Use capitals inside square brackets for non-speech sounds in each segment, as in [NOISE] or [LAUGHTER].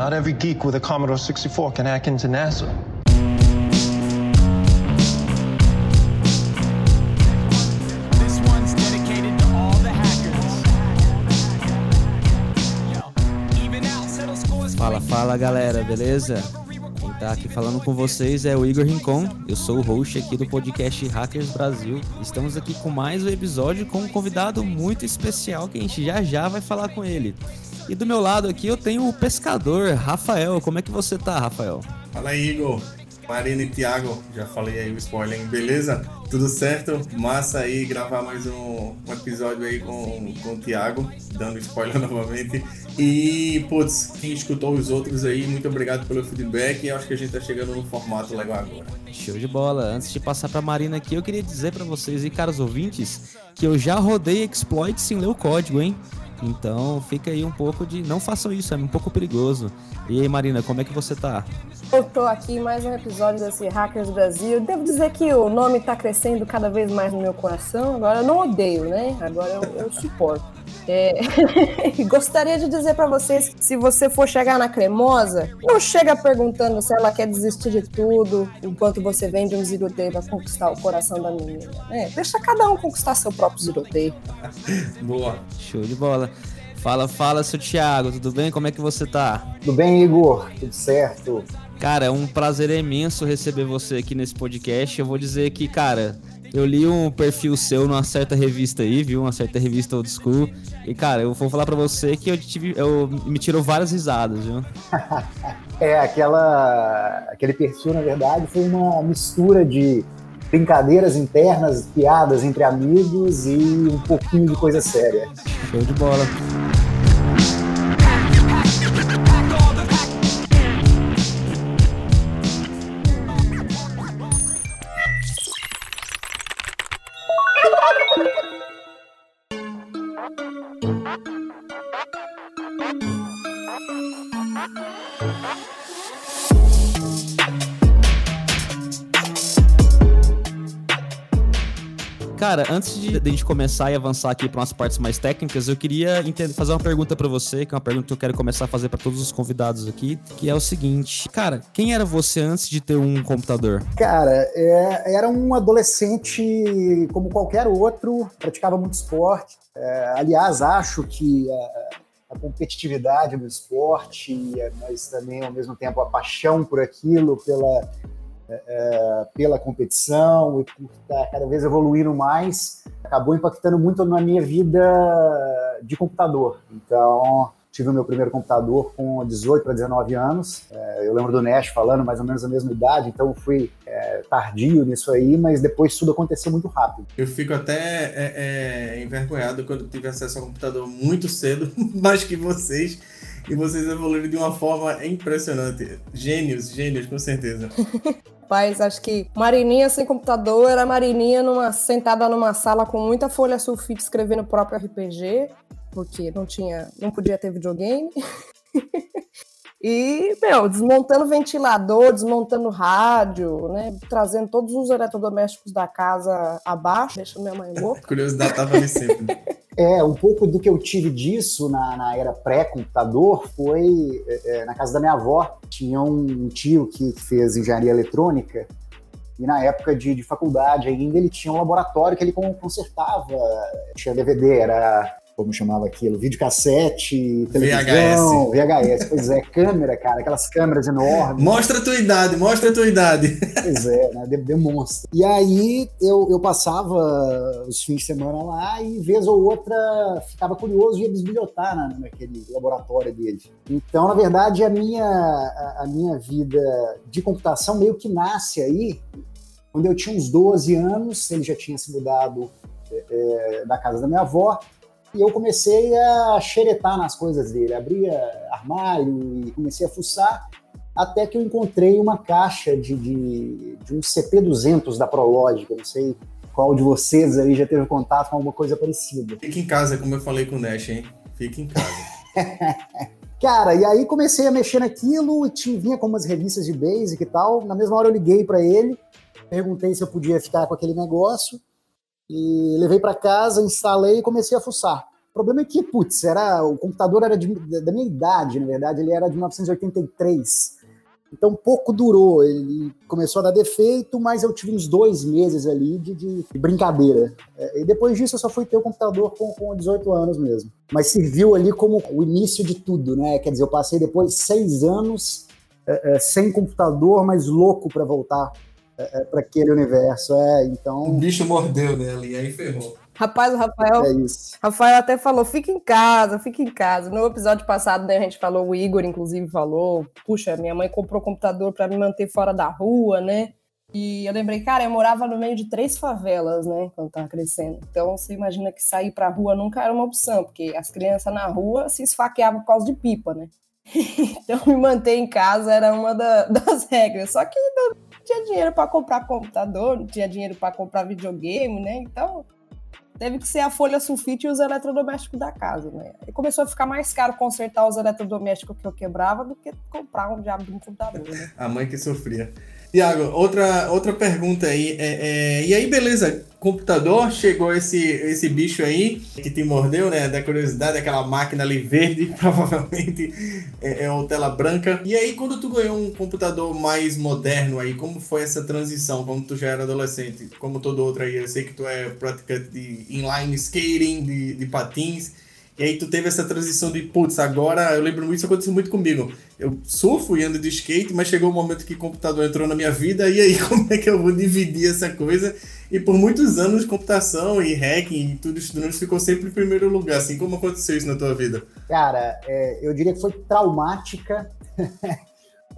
Not every geek with a Commodore 64 can hack into NASA. Fala, fala galera, beleza? Quem tá aqui falando com vocês é o Igor Rincon, eu sou o host aqui do podcast Hackers Brasil. Estamos aqui com mais um episódio com um convidado muito especial que a gente já já vai falar com ele. E do meu lado aqui eu tenho o pescador, Rafael. Como é que você tá, Rafael? Fala aí, Igor. Marina e Thiago, já falei aí o spoiler, hein? beleza? Tudo certo? Massa aí gravar mais um, um episódio aí com, com o Thiago, dando spoiler [LAUGHS] novamente. E, putz, quem escutou os outros aí, muito obrigado pelo feedback. E acho que a gente tá chegando num formato legal agora. Show de bola. Antes de passar pra Marina aqui, eu queria dizer pra vocês e caros ouvintes que eu já rodei exploit sem ler o código, hein? Então fica aí um pouco de. Não façam isso, é um pouco perigoso. E aí, Marina, como é que você tá? Eu tô aqui em mais um episódio desse Hackers Brasil. Devo dizer que o nome tá crescendo cada vez mais no meu coração. Agora eu não odeio, né? Agora eu, eu suporto. É... [LAUGHS] Gostaria de dizer pra vocês que se você for chegar na cremosa, não chega perguntando se ela quer desistir de tudo enquanto você vende um ziroteio pra conquistar o coração da menina. né? Deixa cada um conquistar seu próprio ziroteio. [LAUGHS] Boa. Show de bola. Fala, fala, seu Thiago, tudo bem? Como é que você tá? Tudo bem, Igor? Tudo certo? Cara, é um prazer imenso receber você aqui nesse podcast. Eu vou dizer que, cara, eu li um perfil seu numa certa revista aí, viu? Uma certa revista old school. E, cara, eu vou falar pra você que eu, tive, eu me tirou várias risadas, viu? [LAUGHS] É, aquela, aquele perfil, na verdade, foi uma mistura de brincadeiras internas, piadas entre amigos e um pouquinho de coisa séria. Show de bola. Cara, antes de, de a gente começar e avançar aqui para umas partes mais técnicas, eu queria fazer uma pergunta para você, que é uma pergunta que eu quero começar a fazer para todos os convidados aqui, que é o seguinte: Cara, quem era você antes de ter um computador? Cara, é, era um adolescente como qualquer outro, praticava muito esporte. É, aliás, acho que a, competitividade do esporte, mas também ao mesmo tempo a paixão por aquilo, pela, é, é, pela competição e por estar cada vez evoluindo mais, acabou impactando muito na minha vida de computador. Então, tive o meu primeiro computador com 18 para 19 anos. É, eu lembro do Nash falando mais ou menos a mesma idade, então fui é, tardio nisso aí, mas depois tudo aconteceu muito rápido. Eu fico até é, é, envergonhado quando tive acesso ao computador muito cedo, [LAUGHS] mais que vocês. E vocês evoluíram de uma forma impressionante. Gênios, gênios, com certeza. [LAUGHS] Rapaz, acho que Marininha sem computador era Marininha numa, sentada numa sala com muita folha sulfite escrevendo o próprio RPG, porque não tinha, não podia ter videogame. [LAUGHS] E, meu, desmontando ventilador, desmontando rádio, né? Trazendo todos os eletrodomésticos da casa abaixo, deixando minha mãe louca. Curiosidade tava ali sempre. [LAUGHS] É, um pouco do que eu tive disso na, na era pré-computador foi é, é, na casa da minha avó. Tinha um tio que fez engenharia eletrônica e na época de, de faculdade ainda ele tinha um laboratório que ele con- consertava. Tinha DVD, era como chamava aquilo, videocassete, televisão, VHS. Pois é, câmera, cara, aquelas câmeras enormes. Mostra a tua idade, mostra a tua idade. [LAUGHS] Pois é, né? de- Demonstra. E aí eu, eu passava os fins de semana lá e, vez ou outra, ficava curioso e ia bisbilhotar na, naquele laboratório dele. Então, na verdade, a minha, a, a minha vida de computação meio que nasce aí. Quando eu tinha uns 12 anos, ele já tinha se mudado é, da casa da minha avó. E eu comecei a xeretar nas coisas dele, abria armário e comecei a fuçar até que eu encontrei uma caixa de, de, de um CP200 da Prologic. Eu não sei qual de vocês aí já teve contato com alguma coisa parecida. Fica em casa, como eu falei com o Nash, hein? Fica em casa. [LAUGHS] Cara, e aí comecei a mexer naquilo e tinha, vinha com umas revistas de Basic e tal. Na mesma hora eu liguei para ele, perguntei se eu podia ficar com aquele negócio e levei para casa, instalei e comecei a fuçar. O problema é que, putz, era, o computador era de, da minha idade, na verdade, ele era de 1983. Então pouco durou, ele começou a dar defeito, mas eu tive uns dois meses ali de, de brincadeira. É, e depois disso eu só fui ter o computador com, com 18 anos mesmo. Mas serviu ali como o início de tudo, né? Quer dizer, eu passei depois seis anos é, é, sem computador, mas louco para voltar é, é para aquele universo. É, então. O bicho mordeu nele, e aí ferrou. Rapaz, o Rafael. É isso. Rafael até falou: fica em casa, fica em casa. No episódio passado, né, a gente falou, o Igor, inclusive, falou: puxa, minha mãe comprou computador para me manter fora da rua, né? E eu lembrei, cara, eu morava no meio de três favelas, né, quando tava crescendo. Então você imagina que sair pra rua nunca era uma opção, porque as crianças na rua se esfaqueavam por causa de pipa, né? [LAUGHS] então me manter em casa era uma da, [LAUGHS] das regras. Só que não tinha dinheiro para comprar computador, não tinha dinheiro para comprar videogame, né? Então teve que ser a folha sulfite e os eletrodomésticos da casa, né? E começou a ficar mais caro consertar os eletrodomésticos que eu quebrava do que comprar um diabo de um computador, né? [LAUGHS] A mãe que sofria. Tiago, outra, outra pergunta aí. É, é, e aí, beleza, computador, chegou esse, esse bicho aí que te mordeu, né? Da curiosidade, aquela máquina ali verde, [LAUGHS] provavelmente é, é uma tela branca. E aí, quando tu ganhou um computador mais moderno aí, como foi essa transição? Como tu já era adolescente, como todo outro aí, eu sei que tu é praticante de inline skating, de, de patins. E aí tu teve essa transição de, putz, agora eu lembro muito, isso aconteceu muito comigo. Eu surfo e ando de skate, mas chegou o um momento que o computador entrou na minha vida, e aí [LAUGHS] como é que eu vou dividir essa coisa? E por muitos anos, computação e hacking e tudo estudando ficou sempre em primeiro lugar, assim como aconteceu isso na tua vida? Cara, é, eu diria que foi traumática, [LAUGHS]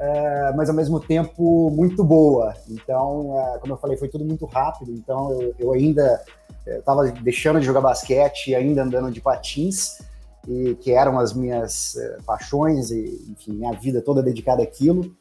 é, mas ao mesmo tempo muito boa. Então, é, como eu falei, foi tudo muito rápido, então eu, eu ainda estava deixando de jogar basquete e ainda andando de patins, e que eram as minhas uh, paixões e, enfim, minha vida toda dedicada àquilo.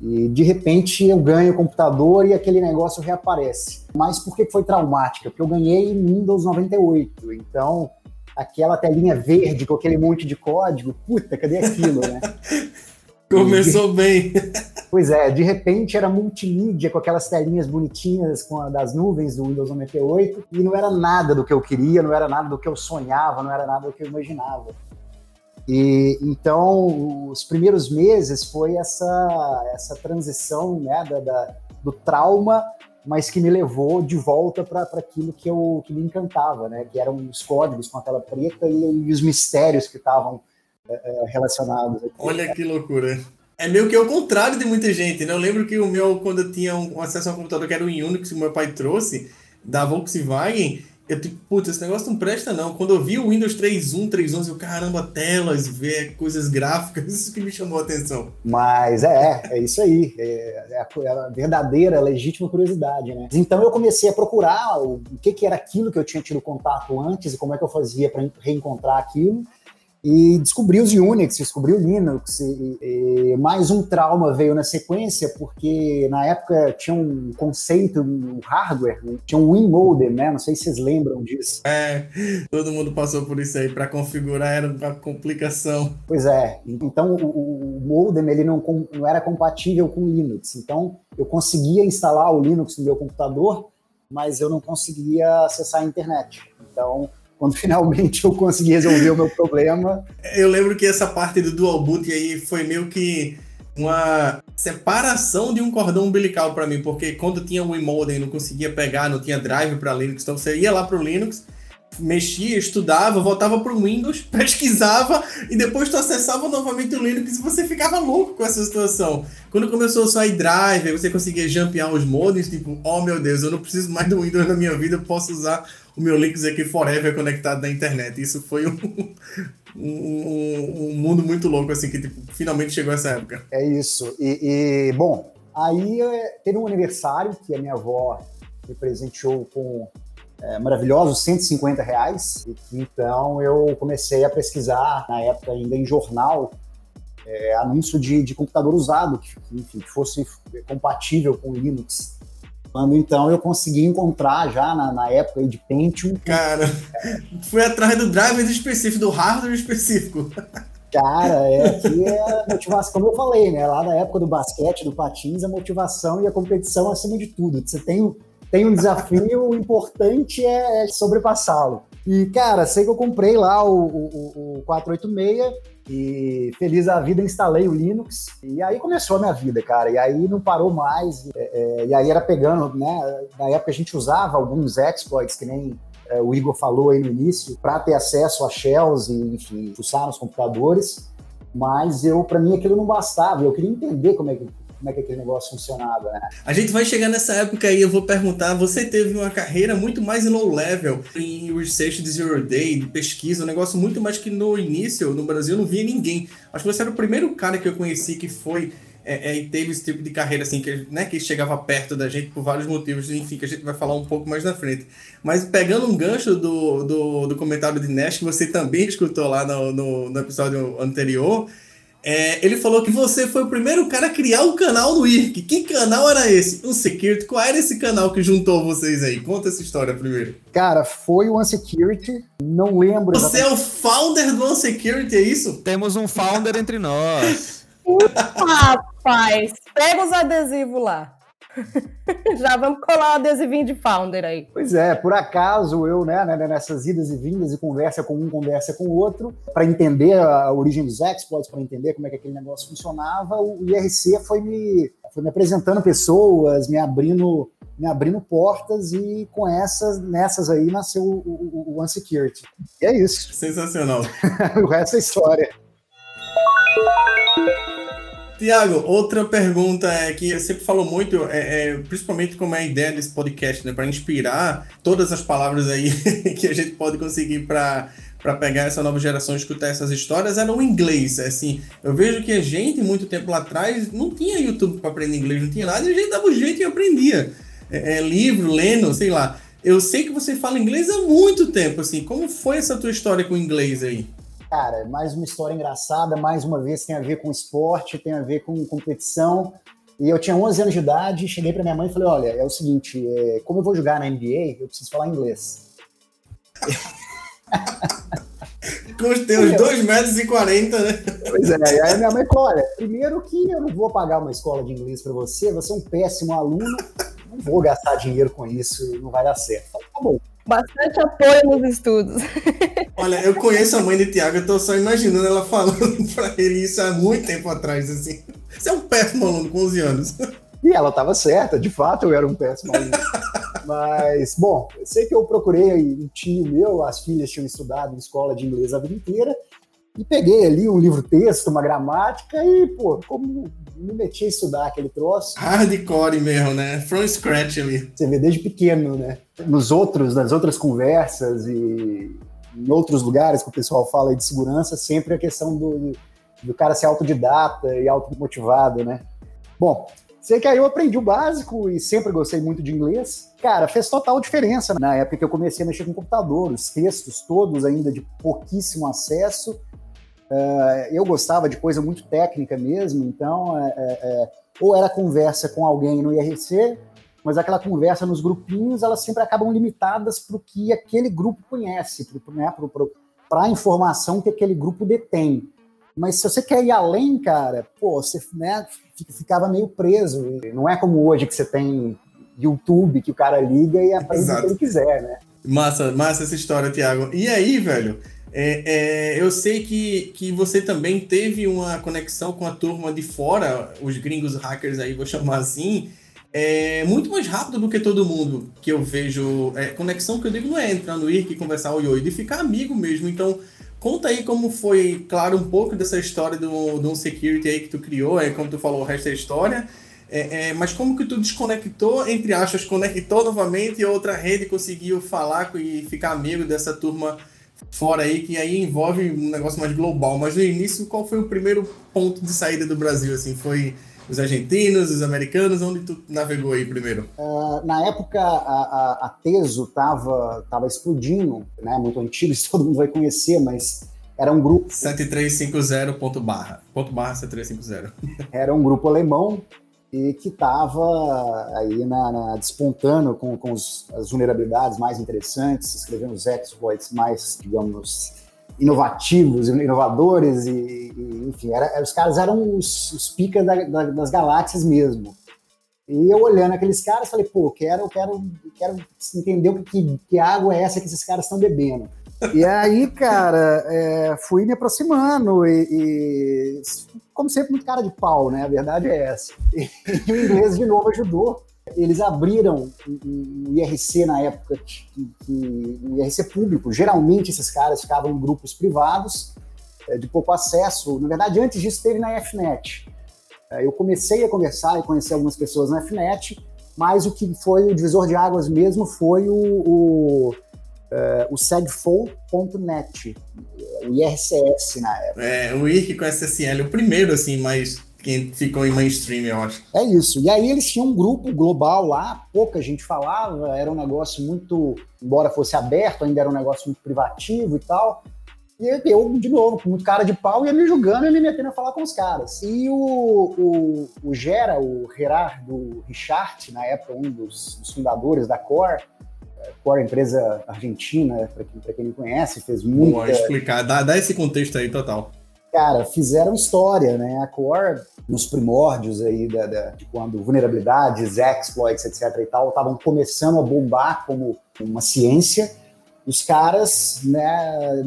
E de repente eu ganho o computador e aquele negócio reaparece. Mas por que foi traumática? Porque eu ganhei Windows 98. Então, aquela telinha verde com aquele monte de código, puta, cadê aquilo, né? [LAUGHS] Começou bem. [LAUGHS] Pois é, de repente era multimídia com aquelas telinhas bonitinhas com a, das nuvens do Windows 98 e não era nada do que eu queria, não era nada do que eu sonhava, não era nada do que eu imaginava. E então os primeiros meses foi essa essa transição né, da, da do trauma, mas que me levou de volta para aquilo que eu que me encantava, né, que eram os códigos com a tela preta e, e os mistérios que estavam relacionados. Aqui. Olha que loucura. É meio que o contrário de muita gente, né? Eu lembro que o meu, quando eu tinha um, acesso a um computador que era o Unix que o meu pai trouxe, da Volkswagen, eu tipo, putz, esse negócio não presta não. Quando eu vi o Windows 3.1, 3.11, eu, caramba, telas, ver coisas gráficas, [LAUGHS] isso que me chamou a atenção. Mas é, é isso aí. É, é, a, é a, verdadeira, legítima curiosidade, né? Então eu comecei a procurar o, o que, que era aquilo que eu tinha tido contato antes e como é que eu fazia para reencontrar aquilo e descobri os Unix, descobri o Linux. E, e, mais um trauma veio na sequência, porque na época tinha um conceito no hardware, né? tinha um WinModem, né? Não sei se vocês lembram disso. É, todo mundo passou por isso aí. Para configurar era uma complicação. Pois é. Então o, o modem ele não, não era compatível com Linux. Então eu conseguia instalar o Linux no meu computador, mas eu não conseguia acessar a internet. Então quando [LAUGHS] finalmente eu consegui resolver o meu problema. Eu lembro que essa parte do dual boot aí foi meio que uma separação de um cordão umbilical para mim, porque quando tinha o Modem não conseguia pegar, não tinha drive para Linux, então você ia lá para o Linux, mexia, estudava, voltava para o Windows, [LAUGHS] pesquisava e depois tu acessava novamente o Linux e você ficava louco com essa situação. Quando começou a sair drive, você conseguia jumpear os modems, tipo, oh meu Deus, eu não preciso mais do Windows na minha vida, eu posso usar o meu Linux aqui forever conectado na internet. Isso foi um, um, um mundo muito louco, assim, que tipo, finalmente chegou essa época. É isso. E, e bom, aí é, teve um aniversário que a minha avó me presenteou com é, maravilhosos 150 reais. E que, então eu comecei a pesquisar, na época ainda em jornal, é, anúncio de, de computador usado, que, enfim, que fosse compatível com Linux. Quando então eu consegui encontrar já na, na época de Pentium. Cara, fui atrás do driver específico, do hardware específico. Cara, é que é a motivação, como eu falei, né? Lá na época do basquete, do patins, a motivação e a competição acima de tudo. Você tem tem um desafio, o importante é, é sobrepassá-lo. E, cara, sei que eu comprei lá o, o, o 486 e feliz a vida instalei o Linux. E aí começou a minha vida, cara. E aí não parou mais. É, é, e aí era pegando, né? Na época a gente usava alguns exploits, que nem é, o Igor falou aí no início, para ter acesso a shells e, enfim, fuçar nos computadores. Mas eu, para mim, aquilo não bastava. Eu queria entender como é que como é que aquele negócio funcionava, né? A gente vai chegar nessa época aí, eu vou perguntar, você teve uma carreira muito mais low level, em research de zero day, de pesquisa, um negócio muito mais que no início, no Brasil, não via ninguém. Acho que você era o primeiro cara que eu conheci que foi é, é, e teve esse tipo de carreira assim, que, né, que chegava perto da gente por vários motivos, enfim, que a gente vai falar um pouco mais na frente. Mas pegando um gancho do, do, do comentário de Nash, que você também escutou lá no, no, no episódio anterior, é, ele falou que você foi o primeiro cara a criar o um canal no IRC. Que canal era esse? Um Security. Qual era esse canal que juntou vocês aí? Conta essa história primeiro. Cara, foi o Unsecurity. Não lembro. Você exatamente. é o founder do Unsecurity, é isso? Temos um founder entre nós. [LAUGHS] Rapaz, pega os adesivos lá. [LAUGHS] Já vamos colar o adesivinho de founder aí. Pois é, por acaso eu, né, né nessas idas e vindas e conversa com um, conversa com o outro, para entender a origem dos exploits, para entender como é que aquele negócio funcionava, o IRC foi me, foi me apresentando pessoas, me abrindo me abrindo portas e com essas, nessas aí nasceu o, o, o Unsecurity. E é isso. Sensacional. [LAUGHS] o resto é história. Tiago, outra pergunta é que você falou muito, é, é, principalmente como é a ideia desse podcast, né, para inspirar todas as palavras aí [LAUGHS] que a gente pode conseguir para para pegar essa nova geração e escutar essas histórias era o inglês. Assim, eu vejo que a gente, muito tempo lá atrás, não tinha YouTube para aprender inglês, não tinha nada, e a gente dava um jeito e aprendia. É, é, livro, lendo, sei lá. Eu sei que você fala inglês há muito tempo, assim. Como foi essa tua história com o inglês aí? Cara, mais uma história engraçada, mais uma vez tem a ver com esporte, tem a ver com competição. E eu tinha 11 anos de idade, cheguei para minha mãe e falei: Olha, é o seguinte, é, como eu vou jogar na NBA, eu preciso falar inglês. [LAUGHS] Com os teus 2,40 metros e 40, né? Pois é, e aí minha mãe falou: Olha, primeiro que eu não vou pagar uma escola de inglês para você, você é um péssimo aluno, não vou gastar dinheiro com isso, não vai dar certo. Falei, tá bom. Bastante apoio nos estudos. [LAUGHS] Olha, eu conheço a mãe de Tiago, eu tô só imaginando ela falando [LAUGHS] pra ele isso há muito tempo atrás, assim. Você é um péssimo aluno com 11 anos. E ela estava certa, de fato eu era um péssimo aluno. [LAUGHS] Mas, bom, eu sei que eu procurei um tio meu, as filhas tinham estudado em escola de inglês a vida inteira, e peguei ali um livro-texto, uma gramática, e, pô, como me meti a estudar aquele troço. Hardcore mesmo, né? From scratch ali. Você vê desde pequeno, né? Nos outros, nas outras conversas e em outros lugares que o pessoal fala de segurança, sempre a questão do, do cara ser autodidata e automotivado, né? Bom, sei que aí eu aprendi o básico e sempre gostei muito de inglês. Cara, fez total diferença na época que eu comecei a mexer com computador, os textos todos ainda de pouquíssimo acesso eu gostava de coisa muito técnica mesmo, então é, é, é ou era conversa com alguém no IRC, mas aquela conversa nos grupinhos, elas sempre acabam limitadas para o que aquele grupo conhece, né, para a informação que aquele grupo detém. Mas se você quer ir além, cara, pô, você né, ficava meio preso. Não é como hoje que você tem YouTube que o cara liga e aprende Exato. o que ele quiser, né? Massa, massa essa história, Tiago. E aí, velho? É, é, eu sei que, que você também teve uma conexão com a turma de fora, os gringos hackers aí, vou chamar assim, é, muito mais rápido do que todo mundo que eu vejo. É, conexão que eu digo não é entrar no IRC e conversar oi oi, de ficar amigo mesmo. Então, conta aí como foi, claro, um pouco dessa história do, do security aí que tu criou, é como tu falou, o resto é história. É, é, mas como que tu desconectou, entre aspas, conectou novamente e outra rede conseguiu falar e ficar amigo dessa turma fora aí, que aí envolve um negócio mais global. Mas no início, qual foi o primeiro ponto de saída do Brasil? Assim, foi os argentinos, os americanos? Onde tu navegou aí primeiro? Uh, na época, a, a, a Teso estava tava explodindo, né? Muito antigo, [LAUGHS] isso todo mundo vai conhecer, mas era um grupo... 7350.barra, ponto barra 7350. Era um grupo alemão e que estava aí na, na, despontando com, com os, as vulnerabilidades mais interessantes, escrevendo os exploits mais, digamos, inovativos, inovadores, e, e enfim, era, os caras eram os, os picas da, da, das galáxias mesmo. E eu olhando aqueles caras, falei, pô, quero, quero, quero entender o que, que água é essa que esses caras estão bebendo. E aí, cara, é, fui me aproximando e, e, como sempre, muito cara de pau, né? A verdade é essa. E, o inglês, de novo, ajudou. Eles abriram o IRC na época, que, que, o IRC público. Geralmente, esses caras ficavam em grupos privados, é, de pouco acesso. Na verdade, antes disso, teve na FNET. É, eu comecei a conversar e conhecer algumas pessoas na FNET, mas o que foi o divisor de águas mesmo foi o, o, uh, o segfo.net, o IRCS na época. É, o IRC com SSL, o primeiro, assim, mas quem ficou em mainstream, eu acho. É isso. E aí eles tinham um grupo global lá, pouca gente falava, era um negócio muito, embora fosse aberto, ainda era um negócio muito privativo e tal. E eu, de novo, com muito cara de pau, ia me julgando e me metendo a falar com os caras. E o, o, o Gera, o Gerardo Richard, na época um dos, dos fundadores da Core, é, Core, empresa argentina, para quem, quem não conhece, fez muito. Vou explicar, dá, dá esse contexto aí total. Cara, fizeram história, né? A Core, nos primórdios aí da, da, de quando vulnerabilidades, exploits, etc. e tal, estavam começando a bombar como uma ciência. Os caras, né,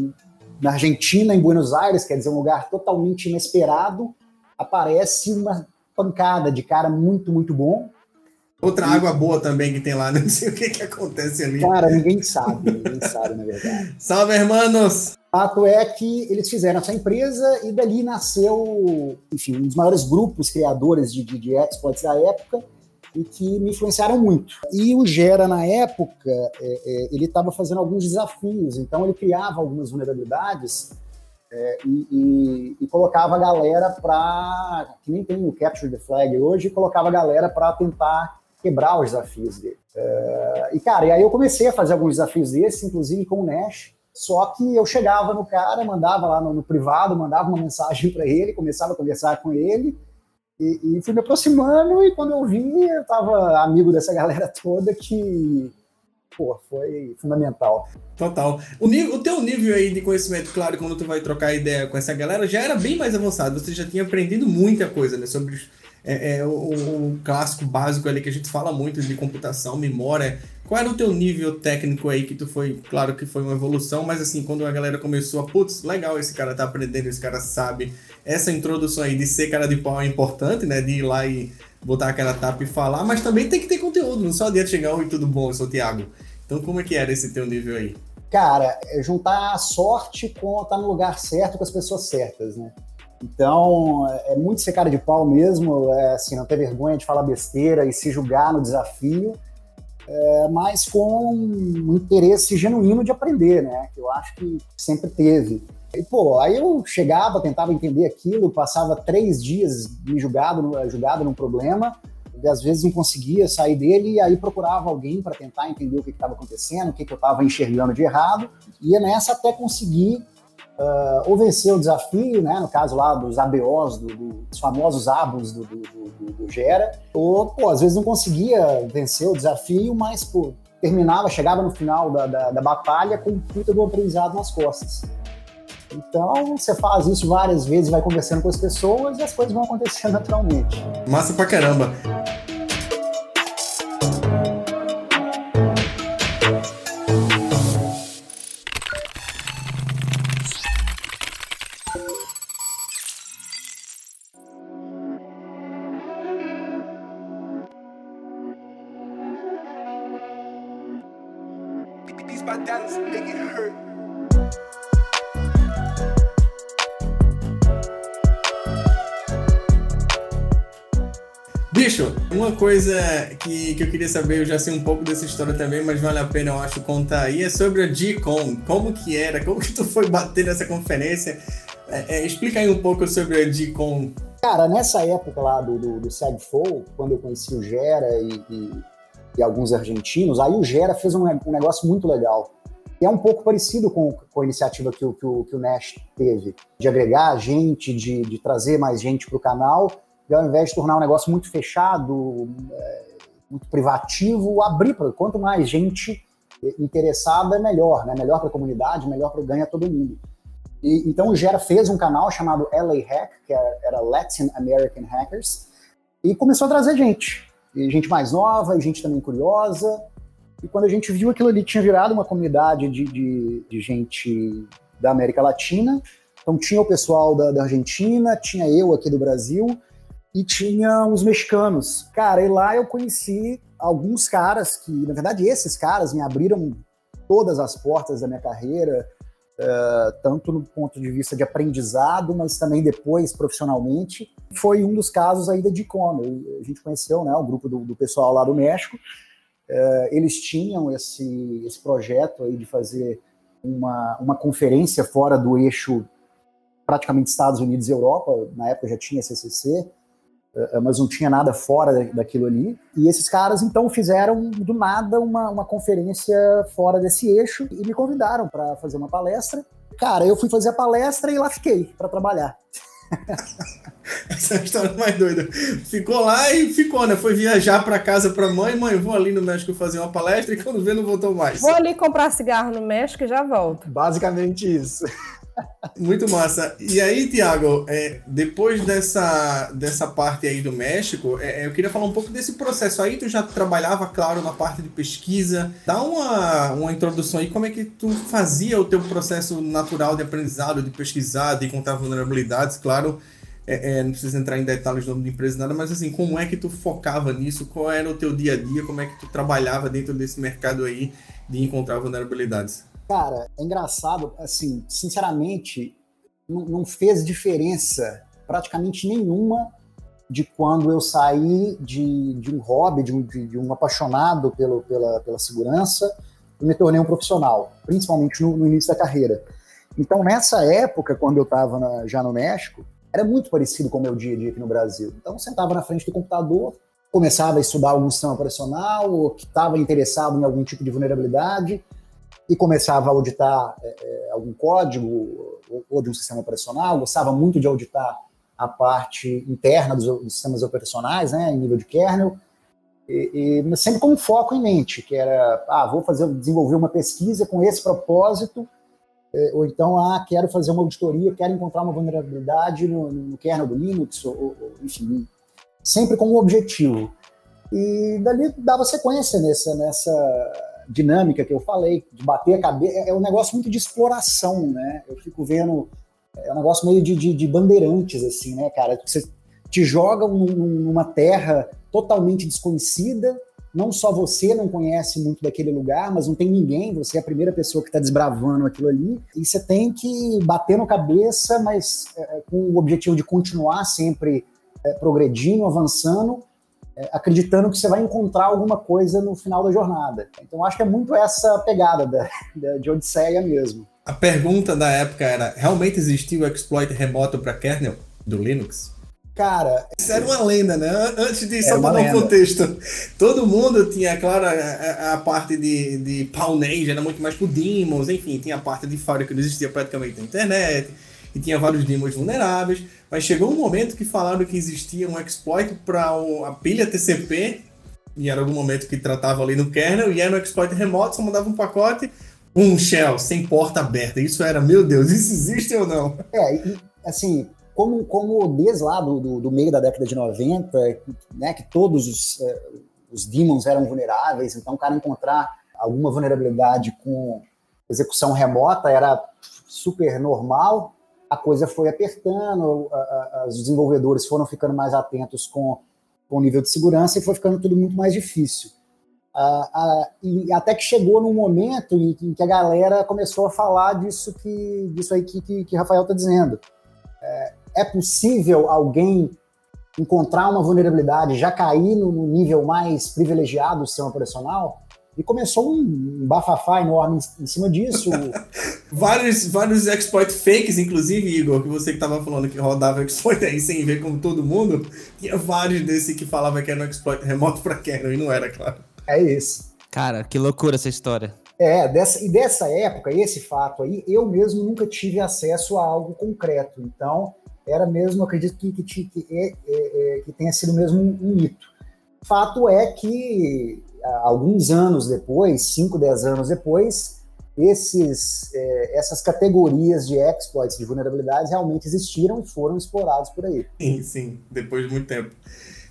na Argentina, em Buenos Aires, quer dizer, um lugar totalmente inesperado, aparece uma pancada de cara muito, muito bom. Outra e... água boa também que tem lá, [LAUGHS] não sei o que, que acontece ali. Cara, ninguém sabe, ninguém sabe, na verdade. Salve, hermanos! O fato é que eles fizeram essa empresa e dali nasceu, enfim, um dos maiores grupos criadores de, de, de exploits da época, e que me influenciaram muito. E o Gera, na época, é, é, ele estava fazendo alguns desafios, então ele criava algumas vulnerabilidades é, e, e, e, colocava a galera para, que nem tem o Capture the Flag hoje, colocava a galera para tentar quebrar os desafios dele. É, e, cara, e aí eu comecei a fazer alguns desafios desses, inclusive com o Nash, só que eu chegava no cara, mandava lá no, no privado, mandava uma mensagem [LAUGHS] para ele, começava a conversar com ele, e, e, fui me aproximando e quando eu vi, eu tava amigo dessa [LAUGHS] galera toda que, pô, foi fundamental. Total. O, nível, o teu nível aí de conhecimento, claro, quando tu vai trocar ideia com essa galera, já era bem mais avançado. Você já tinha aprendido muita coisa, né? Sobre é, é, o, o, clássico básico ali que a gente fala muito de computação, memória. Qual era o teu nível técnico aí que tu foi, claro que foi uma evolução, mas assim, quando a galera começou a, putz, legal, esse cara tá aprendendo, esse cara sabe, essa introdução aí de ser cara de pau é importante, né? De ir lá e botar aquela tapa e falar, mas também tem que ter conteúdo, não só adianta chegar, oi, tudo bom, eu sou o Thiago. Então, como é que era esse teu nível aí? Cara, é juntar a sorte com estar no lugar certo com as pessoas certas, né? Então, é muito ser cara de pau mesmo, é, assim, não ter vergonha de falar besteira e se julgar no desafio, é, mas com um interesse genuíno de aprender, né? Que eu acho que sempre teve. E, pô, aí eu chegava, tentava entender aquilo, passava três dias me julgado, julgado num problema, e às vezes não conseguia sair dele, e aí procurava alguém para tentar entender o que estava acontecendo, o que, que eu estava enxergando de errado, ia nessa até conseguir uh, ou vencer o desafio, né, no caso lá dos ABOs, do, do, dos famosos abos do, do, Gera, ou, pô, às vezes não conseguia vencer o desafio, mas, pô, terminava, chegava no final da, da, da batalha com um puta do aprendizado nas costas. Então, você faz isso várias vezes, vai conversando com as pessoas e as coisas vão acontecendo [LAUGHS] naturalmente. Massa pra caramba. Bicho, uma coisa que, que eu queria saber, eu já sei um pouco dessa história também, mas vale a pena, eu acho, contar aí, é sobre a G-Con. Como que era? Como que tu foi bater nessa conferência? É, é, explica aí um pouco sobre a G-Con. Cara, nessa época lá do, do, do SEGFOL, quando eu conheci o Gera e, e, e, alguns argentinos, aí o Gera fez um, um negócio muito legal. E é um pouco parecido com, com a iniciativa que o, que, o, que o Nash teve, de agregar gente, de, de trazer mais gente para o canal, e ao invés de tornar um negócio muito fechado, é, muito privativo, abrir para quanto mais gente interessada, melhor, né? Melhor para a comunidade, melhor para ganha todo mundo. E, então o Gera fez um canal chamado LA Hack, que era Latin American Hackers, e começou a trazer gente. E gente mais nova, e gente também curiosa. E quando a gente viu aquilo ali, tinha virado uma comunidade de, de, de gente da América Latina. Então tinha o pessoal da, da Argentina, tinha eu aqui do Brasil e tinha os mexicanos. Cara, e lá eu conheci alguns caras que, na verdade, esses caras me abriram todas as portas da minha carreira, uh, tanto no ponto de vista de aprendizado, mas também depois profissionalmente. Foi um dos casos aí da Dicom. A gente conheceu né, o grupo do, do pessoal lá do México. Uh, eles tinham esse, esse projeto aí de fazer uma, uma conferência fora do eixo praticamente Estados Unidos e Europa. Na época já tinha CCC, mas não tinha nada fora daquilo ali. E esses caras então fizeram do nada uma, uma conferência fora desse eixo e me convidaram para fazer uma palestra. Cara, eu fui fazer a palestra e lá fiquei para trabalhar. Essa é a história mais doida. Ficou lá e ficou, né? Foi viajar para casa para mãe, mãe, vou ali no México fazer uma palestra e quando vê não voltou mais. Vou ali comprar cigarro no México e já volto. Basicamente isso. Muito massa. E aí, Tiago, é, depois dessa, dessa parte aí do México, é, eu queria falar um pouco desse processo aí. Tu já trabalhava, claro, na parte de pesquisa. Dá uma, uma introdução aí, como é que tu fazia o teu processo natural de aprendizado, de pesquisar, de encontrar vulnerabilidades, claro. É, é, não precisa entrar em detalhes do nome de empresa, nada, mas assim, como é que tu focava nisso? Qual era o teu dia a dia? Como é que tu trabalhava dentro desse mercado aí de encontrar vulnerabilidades? Cara, é engraçado, assim, sinceramente, não, não fez diferença praticamente nenhuma de quando eu saí de, de um hobby, de um, de, um apaixonado pelo, pela, pela segurança, e me tornei um profissional, principalmente no, no início da carreira. Então, nessa época, quando eu estava já no México, era muito parecido com o meu dia a dia aqui no Brasil. Então, eu sentava na frente do computador, começava a estudar algum sistema operacional, ou que estava interessado em algum tipo de vulnerabilidade, e começava a auditar é, é, algum código ou, de um sistema operacional, gostava muito de auditar a parte interna dos, dos sistemas operacionais, né, em nível de kernel, e, e, sempre com um foco em mente, que era, ah, vou fazer, desenvolver uma pesquisa com esse propósito, é, ou então, ah, quero fazer uma auditoria, quero encontrar uma vulnerabilidade no, no kernel do Linux, ou, ou, enfim, sempre com um objetivo. E dali dava sequência nessa, nessa dinâmica que eu falei, de bater a cabeça, é, é um negócio muito de exploração, né? Eu fico vendo, é um negócio meio de, de, de bandeirantes, assim, né, cara? Você te joga numa terra totalmente desconhecida, não só você não conhece muito daquele lugar, mas não tem ninguém, você é a primeira pessoa que está desbravando aquilo ali, e você tem que bater no cabeça, mas é, com o objetivo de continuar sempre é, progredindo, avançando, é, acreditando que você vai encontrar alguma coisa no final da jornada. Então acho que é muito essa pegada da, da, de Odisseia mesmo. A pergunta da época era: realmente existiu o exploit remoto para kernel do Linux? Cara. Isso era uma lenda, né? Antes de só para dar um contexto. Todo mundo tinha, claro, a, a, parte de, de Pawnage, era muito mais pro Demons, enfim, tinha a parte de fábrica que não existia praticamente na internet e tinha vários demos vulneráveis, mas chegou um momento que falaram que existia um exploit para a pilha TCP, e era algum momento que tratava ali no kernel, e era um exploit remoto, só mandava um pacote, um shell, sem porta aberta. Isso era, meu Deus, isso existe ou não? É, e, assim, como, como desde lá do, do, do, meio da década de 90, né, que todos os, eh, os demons eram vulneráveis, então o cara encontrar alguma vulnerabilidade com execução remota era super normal, a coisa foi apertando, os desenvolvedores foram ficando mais atentos com, com o nível de segurança e foi ficando tudo muito mais difícil. e até que chegou num momento em, em, que a galera começou a falar disso que disso aí que, que, que Rafael está dizendo. É, é, possível alguém encontrar uma vulnerabilidade, já cair no, no nível mais privilegiado do sistema operacional? E começou um bafafá enorme em cima disso. [LAUGHS] vários, vários exploit fakes, inclusive, Igor, que você que estava falando que rodava exploit aí sem ver como todo mundo, tinha vários desse que falava que era um exploit remoto para kernel e não era, claro. É isso. Cara, que loucura essa história. É, dessa, e dessa época, esse fato aí, eu mesmo nunca tive acesso a algo concreto. Então, era mesmo, acredito que, que, que, é, é, é, que tenha sido mesmo um, um mito. Fato é que alguns anos depois, 5, 10 anos depois, esses, é, essas categorias de exploits, de vulnerabilidades, realmente existiram e foram explorados por aí. Sim, sim, depois de muito tempo.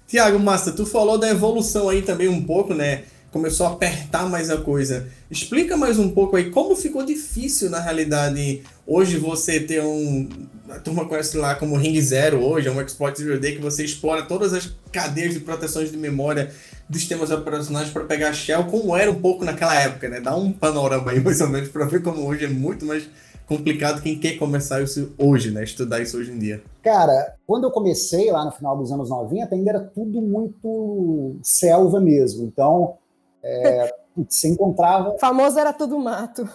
Tiago Massa, tu falou da evolução aí também um pouco, né? Começou a apertar mais a coisa. Explica mais um pouco aí como ficou difícil na realidade hoje você ter um. A turma conhece lá como Ring Zero hoje, é um Exploit Zero Day que você explora todas as cadeias de proteções de memória dos sistemas operacionais para pegar shell, como era um pouco naquela época, né? Dá um panorama aí [LAUGHS] mais ou menos para ver como hoje é muito mais complicado quem quer começar isso hoje, né? Estudar isso hoje em dia. Cara, quando eu comecei lá no final dos anos 90, ainda era tudo muito selva mesmo. Então, é, você encontrava. O famoso era tudo mato.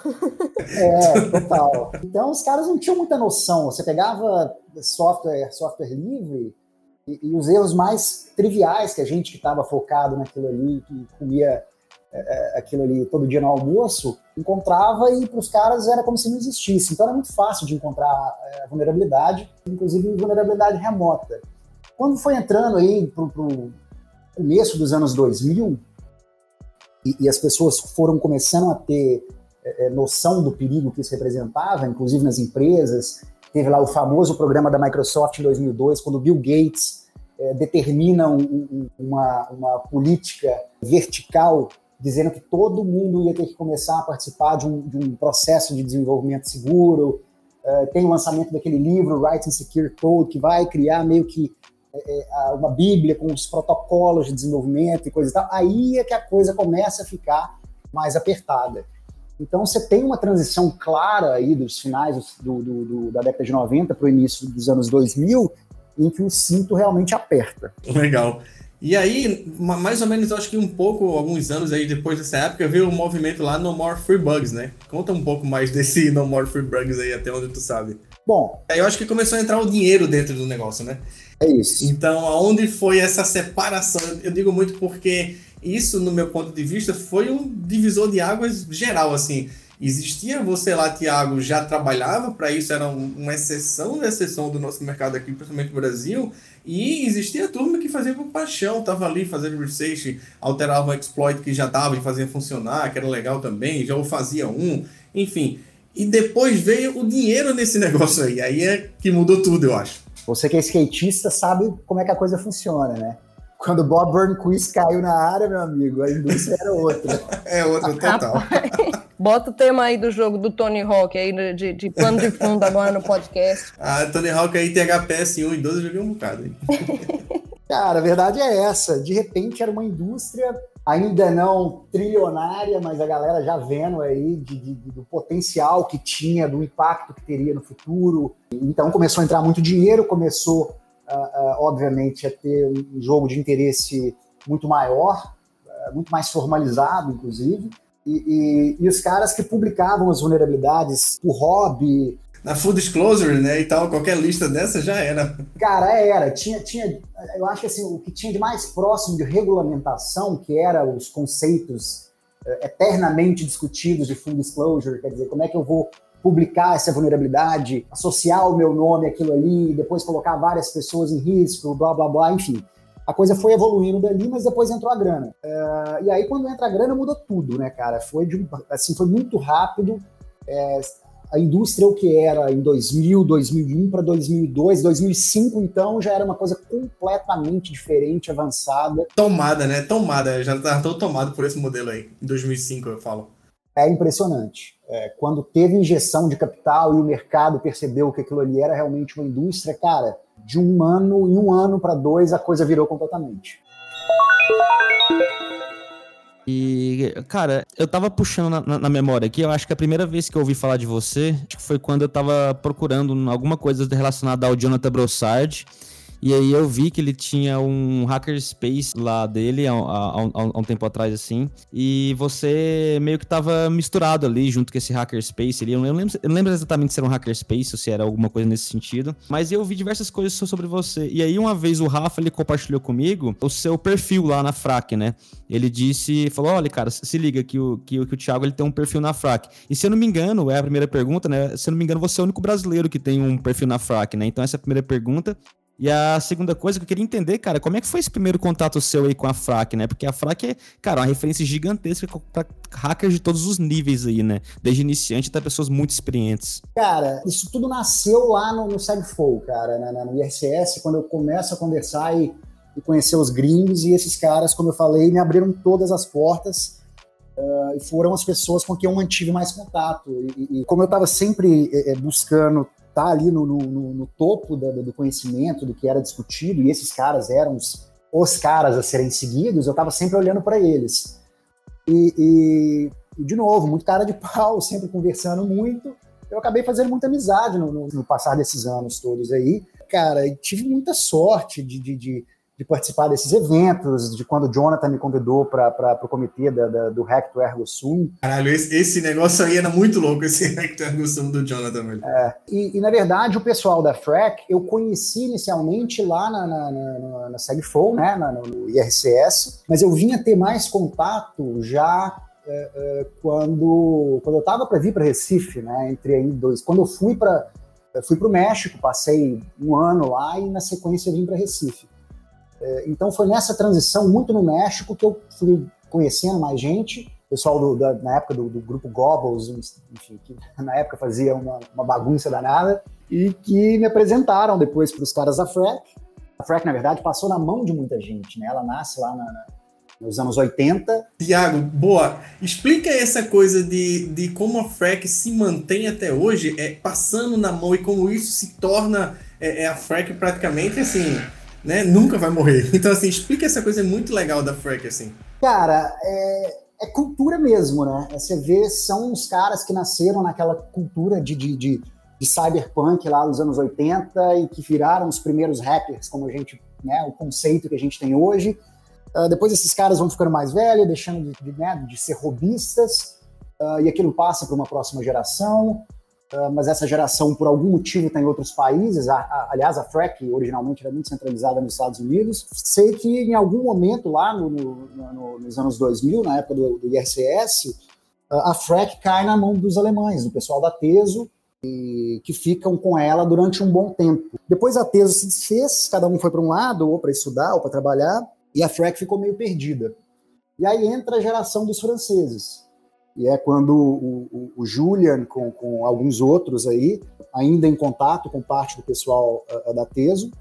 É, total. Então, os caras não tinham muita noção. Você pegava software, software livre e, e os erros mais triviais que a gente que estava focado naquilo ali, que comia é, aquilo ali todo dia no almoço, encontrava e para os caras era como se não existisse. Então era muito fácil de encontrar é, vulnerabilidade, inclusive vulnerabilidade remota. Quando foi entrando aí para o começo dos anos 2000, e, e, as pessoas foram começando a ter é, noção do perigo que isso representava, inclusive nas empresas, teve lá o famoso programa da Microsoft em 2002, quando Bill Gates é, determina um, um, uma, uma política vertical dizendo que todo mundo ia ter que começar a participar de um, de um processo de desenvolvimento seguro. Uh, tem o lançamento daquele livro, Writing Secure Code, que vai criar meio que é, uma bíblia com os protocolos de desenvolvimento e coisa e tal. Aí é que a coisa começa a ficar mais apertada. Então você tem uma transição clara aí dos finais do, do, do, da década de 90 para o início dos anos 2000, em que o cinto realmente aperta. Legal. E aí, mais ou menos, acho que um pouco, alguns anos aí depois dessa época, veio o um movimento lá No More Free Bugs, né? Conta um pouco mais desse No More Free Bugs aí, até onde tu sabe. Bom. Aí eu acho que começou a entrar o dinheiro dentro do negócio, né? É isso. Então, aonde foi essa separação? Eu digo muito porque isso, no meu ponto de vista, foi um divisor de águas geral, assim. Existia, você lá, Tiago, já trabalhava para isso, era uma exceção da exceção do nosso mercado aqui, principalmente no Brasil, e existia a turma que fazia por paixão, tava ali fazendo research, alterava um exploit que já dava e fazia funcionar, que era legal também, já o fazia um, enfim. E depois veio o dinheiro nesse [LAUGHS] negócio aí, aí é que mudou tudo, eu acho. Você que é skatista sabe como é que a coisa funciona, né? Quando o Bob Burnquist caiu na área, meu amigo, a indústria era outra. [LAUGHS] é outra total. [LAUGHS] Bota o tema aí do jogo do Tony Hawk aí, de, de plano de fundo agora no podcast. Ah, Tony Hawk aí tem HPS 1 e 2, eu joguei um bocado aí. [LAUGHS] Cara, a verdade é essa. De repente era uma indústria ainda não trilionária, mas a galera já vendo aí de, de, do potencial que tinha, do impacto que teria no futuro. Então começou a entrar muito dinheiro, começou, uh, uh, obviamente, a ter um jogo de interesse muito maior, uh, muito mais formalizado, inclusive. E, e, e, os caras que publicavam as vulnerabilidades, o hobby. Na Full Disclosure, né, e tal, qualquer lista dessa já era. Cara, era. Tinha, tinha, eu acho que assim, o que tinha de mais próximo de regulamentação, que era os conceitos uh, eternamente discutidos de Full Disclosure, quer dizer, como é que eu vou publicar essa vulnerabilidade, associar o meu nome àquilo ali, depois colocar várias pessoas em risco, blá, blá, blá, enfim a coisa foi evoluindo dali, mas depois entrou a grana. Uh, e aí, quando entra a grana, mudou tudo, né, cara? Foi, de, assim, foi muito rápido. É, a indústria, o que era em 2000, 2001 para 2002, 2005, então, já era uma coisa completamente diferente, avançada. Tomada, né? Tomada. Já estava todo tomado por esse modelo aí, em 2005, eu falo. É impressionante. É, quando teve injeção de capital e o mercado percebeu que aquilo ali era realmente uma indústria, cara, de um ano, em um ano para dois, a coisa virou completamente. E, cara, eu tava puxando na, na, na, memória aqui, eu acho que a primeira vez que eu ouvi falar de você, foi quando eu tava procurando alguma coisa relacionada ao Jonathan Brossard. E aí eu vi que ele tinha um hackerspace lá dele há, um tempo atrás, assim. E você meio que tava misturado ali junto com esse hackerspace. Eu não lembro, eu não lembro exatamente se era um hackerspace ou se era alguma coisa nesse sentido. Mas eu vi diversas coisas sobre você. E aí uma vez o Rafa, ele compartilhou comigo o seu perfil lá na FRAC, né? Ele disse, falou, olha, cara, se liga que o, que, que o Thiago ele tem um perfil na FRAC. E se eu não me engano, é a primeira pergunta, né? Se eu não me engano, você é o único brasileiro que tem um perfil na FRAC, né? Então essa é a primeira pergunta. E a segunda coisa que eu queria entender, cara, como é que foi esse primeiro contato seu aí com a FRAC, né? Porque a FRAC é, cara, uma referência gigantesca para hackers de todos os níveis aí, né? Desde iniciante até pessoas muito experientes. Cara, isso tudo nasceu lá no, no SegFlow, cara, no IRCS, quando eu começo a conversar e e conhecer os gringos, e esses caras, como eu falei, me abriram todas as portas uh, e foram as pessoas com quem eu mantive mais contato. E, e como eu estava sempre é, buscando tá ali no, no, no topo da, do conhecimento, do que era discutido, e esses caras eram os, os caras a serem seguidos, eu estava sempre olhando para eles. E, e, e, de novo, muito cara de pau, [LAUGHS] sempre conversando muito. Eu acabei fazendo muita amizade no, no, no passar desses anos todos aí. Cara, tive muita sorte de, de, de de participar desses eventos, de quando o Jonathan me convidou para o comitê da, da, do do Ergo Sum. Caralho, esse, esse, negócio aí era muito louco, esse do Ergo Sum do Jonathan. É, e, e, na verdade, o pessoal da FRAC eu conheci inicialmente lá na, na, na, na né, na, no IRCS, mas eu vinha ter mais contato já é, é, quando, quando eu estava para vir para Recife, né, entre aí dois. Quando eu fui para fui para o México, passei um ano lá e na sequência vim para Recife. É, então foi nessa transição, muito no México, que eu fui conhecendo mais gente. pessoal do, da, na época do, do, grupo Gobbles, enfim, que na época fazia uma, uma bagunça danada, e que me apresentaram depois para os caras da FREC. A FREC, na verdade, passou na mão de muita gente, né? Ela nasce lá na, na, nos anos 80. Tiago, boa. Explica essa coisa de, de como a FREC se mantém até hoje, é, passando na mão e como isso se torna é, é a FREC praticamente assim né, nunca vai morrer. [LAUGHS] Então, assim, explica essa coisa muito legal da Freck, assim. Cara, é, é cultura mesmo, né? Você vê, são os caras que nasceram naquela cultura de, de, de, de, cyberpunk lá nos anos 80 e que viraram os primeiros rappers, como a gente, né, o conceito que a gente tem hoje. Uh, depois esses caras vão ficando mais velhos, deixando de, de, né, de ser robistas, uh, e aquilo passa para uma próxima geração. Ah, mas essa geração, por algum motivo, está em outros países. A, a, aliás, a FREC originalmente era muito centralizada nos Estados Unidos. Sei que em algum momento lá no, no, no, nos anos 2000, na época do, do IRCS, ah, a FREC cai na mão dos alemães, do pessoal da TESO, e, que ficam com ela durante um bom tempo. Depois a TESO se desfez, cada um foi para um lado, ou para estudar, ou para trabalhar, e a FREC ficou meio perdida. E aí entra a geração dos franceses e é quando o, o, o Julian, com, com, alguns outros aí, ainda em contato com parte do pessoal uh, da Teso,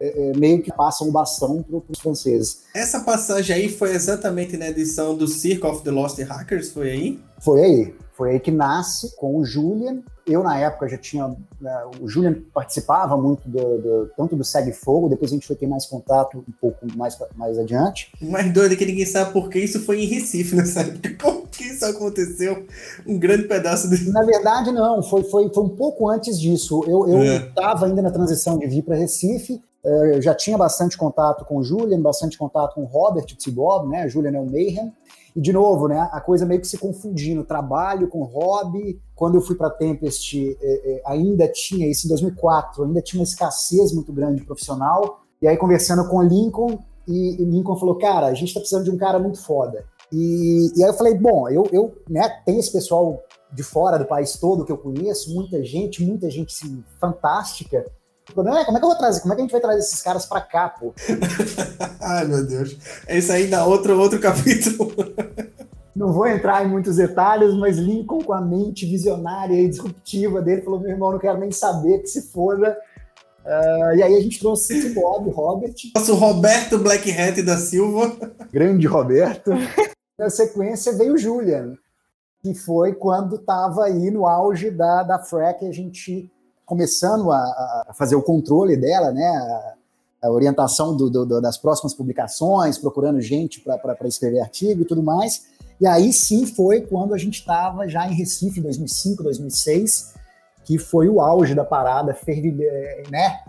é, é, meio que passam o bastão para os franceses. Essa passagem aí foi exatamente na edição do Circle of the Lost Hackers, foi aí? Foi aí. Foi aí que nasce com o Julian. Eu, na época, já tinha. Né, o Julian participava muito do, do, tanto do Segue Fogo, depois a gente foi ter mais contato um pouco mais, mais adiante. O mais doido é que ninguém sabe por que isso foi em Recife nessa época. Como que isso aconteceu? Um grande pedaço de. Na verdade, não, foi, foi, foi um pouco antes disso. Eu estava é. ainda na transição de vir para Recife. É, eu já tinha bastante contato com o Julian, bastante contato com o Robert Tibob, né? Julian é o Mayhem. E, de novo, né, a coisa meio que se confundindo, trabalho com hobby. Quando eu fui para Tempest, é, é, ainda tinha, isso em 2004, ainda tinha uma escassez muito grande de profissional. E aí, conversando com o Lincoln, e, e Lincoln falou, cara, a gente está precisando de um cara muito foda. E, e aí eu falei, bom, eu, eu né, tenho esse pessoal de fora do país todo que eu conheço, muita gente, muita gente assim, fantástica. O problema é como é que eu vou trazer, como é que a gente vai trazer esses caras para cá, pô? [LAUGHS] Ai, meu Deus. Isso aí dá outro, outro capítulo. [LAUGHS] Não vou entrar em muitos detalhes, mas Lincoln, com a mente visionária e disruptiva dele, falou: meu irmão, não quero nem saber que se foda. Uh, e aí a gente trouxe City Bob, Robert. Nosso Roberto Black Hat da Silva. Grande Roberto. Na sequência veio o Julian, que foi quando estava aí no auge da, da FRAC, a gente começando a, a fazer o controle dela, né? A, a orientação do, do, das próximas publicações, procurando gente para escrever artigo e tudo mais. E aí sim foi quando a gente estava já em Recife, em 2005, 2006, que foi o auge da parada, né?